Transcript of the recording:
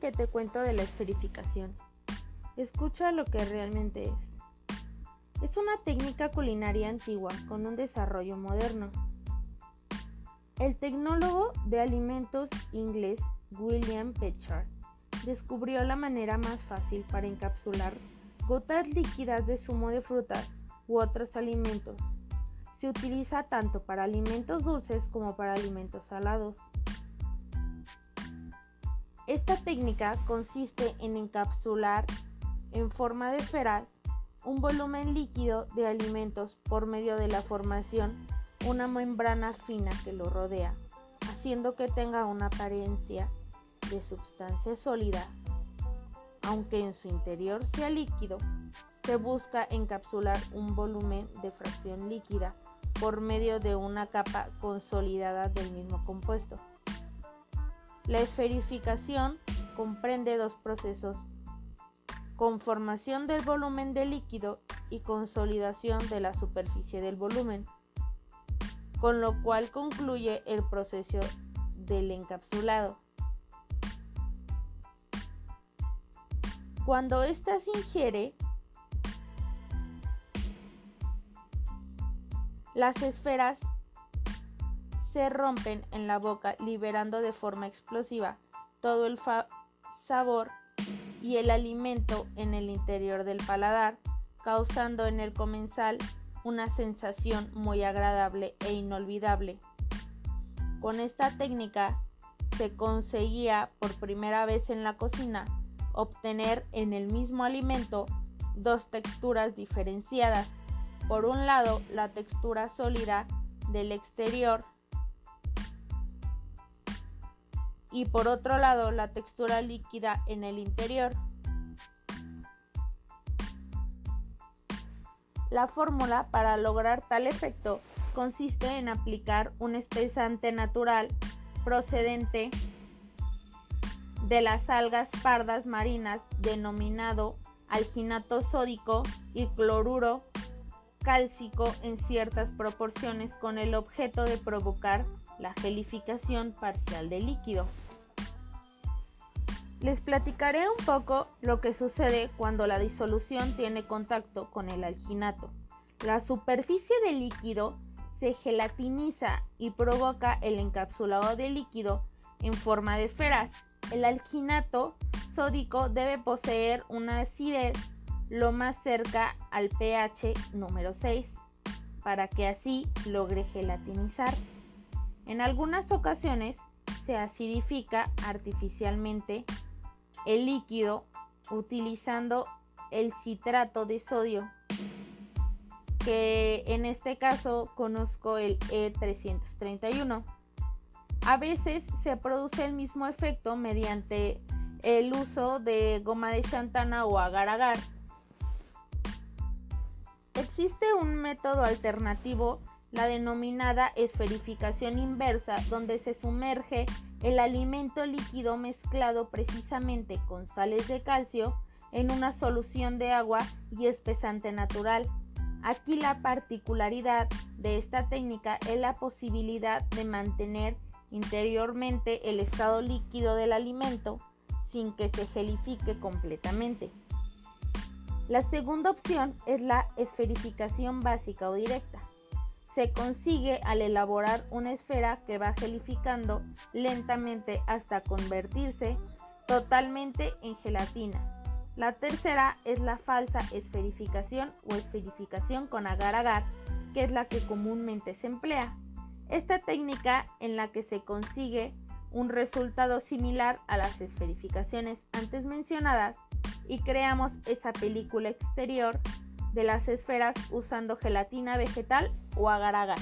que te cuento de la esferificación. Escucha lo que realmente es. Es una técnica culinaria antigua con un desarrollo moderno. El tecnólogo de alimentos inglés William Pechard descubrió la manera más fácil para encapsular gotas líquidas de zumo de frutas u otros alimentos. Se utiliza tanto para alimentos dulces como para alimentos salados. Esta técnica consiste en encapsular en forma de esferas un volumen líquido de alimentos por medio de la formación una membrana fina que lo rodea, haciendo que tenga una apariencia de sustancia sólida, aunque en su interior sea líquido. Se busca encapsular un volumen de fracción líquida por medio de una capa consolidada del mismo compuesto. La esferificación comprende dos procesos, conformación del volumen de líquido y consolidación de la superficie del volumen, con lo cual concluye el proceso del encapsulado. Cuando ésta se ingiere, las esferas se rompen en la boca liberando de forma explosiva todo el sabor y el alimento en el interior del paladar, causando en el comensal una sensación muy agradable e inolvidable. Con esta técnica se conseguía por primera vez en la cocina obtener en el mismo alimento dos texturas diferenciadas. Por un lado, la textura sólida del exterior y por otro lado la textura líquida en el interior. La fórmula para lograr tal efecto consiste en aplicar un espesante natural procedente de las algas pardas marinas denominado alginato sódico y cloruro cálcico en ciertas proporciones con el objeto de provocar la gelificación parcial del líquido. Les platicaré un poco lo que sucede cuando la disolución tiene contacto con el alginato. La superficie del líquido se gelatiniza y provoca el encapsulado del líquido en forma de esferas. El alginato sódico debe poseer una acidez lo más cerca al pH número 6 para que así logre gelatinizar. En algunas ocasiones se acidifica artificialmente el líquido utilizando el citrato de sodio, que en este caso conozco el E331. A veces se produce el mismo efecto mediante el uso de goma de chantana o agar-agar. Existe un método alternativo, la denominada esferificación inversa, donde se sumerge el alimento líquido mezclado precisamente con sales de calcio en una solución de agua y espesante natural. Aquí la particularidad de esta técnica es la posibilidad de mantener interiormente el estado líquido del alimento sin que se gelifique completamente. La segunda opción es la esferificación básica o directa se consigue al elaborar una esfera que va gelificando lentamente hasta convertirse totalmente en gelatina. La tercera es la falsa esferificación o esferificación con agar-agar, que es la que comúnmente se emplea. Esta técnica en la que se consigue un resultado similar a las esferificaciones antes mencionadas y creamos esa película exterior de las esferas usando gelatina vegetal o agar-agar.